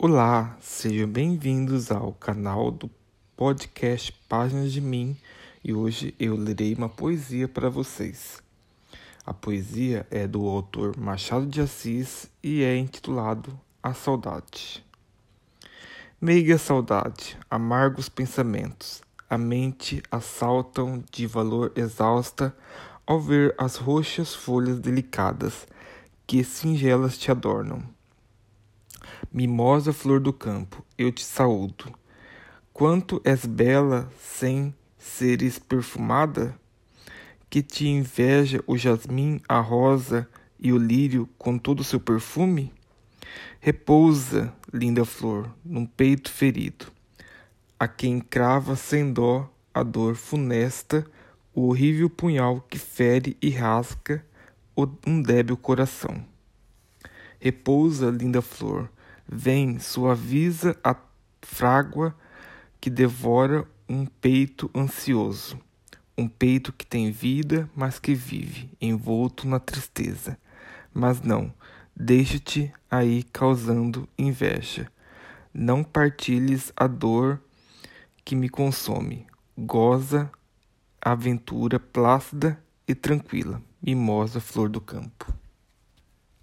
Olá, sejam bem-vindos ao canal do podcast Páginas de Mim e hoje eu lerei uma poesia para vocês. A poesia é do autor Machado de Assis e é intitulado A Saudade. Meiga saudade, amargos pensamentos, a mente assaltam de valor exausta ao ver as roxas folhas delicadas que singelas te adornam Mimosa flor do campo, eu te saúdo. Quanto és bela sem seres perfumada, que te inveja o jasmim, a rosa e o lírio com todo o seu perfume? Repousa, linda flor, num peito ferido, a quem crava sem dó a dor funesta, o horrível punhal que fere e rasga um débil coração. Repousa, linda flor, Vem, suaviza a frágua que devora um peito ansioso, um peito que tem vida, mas que vive, envolto na tristeza. Mas não, deixa-te aí causando inveja. Não partilhes a dor que me consome. Goza a aventura plácida e tranquila, mimosa flor do campo.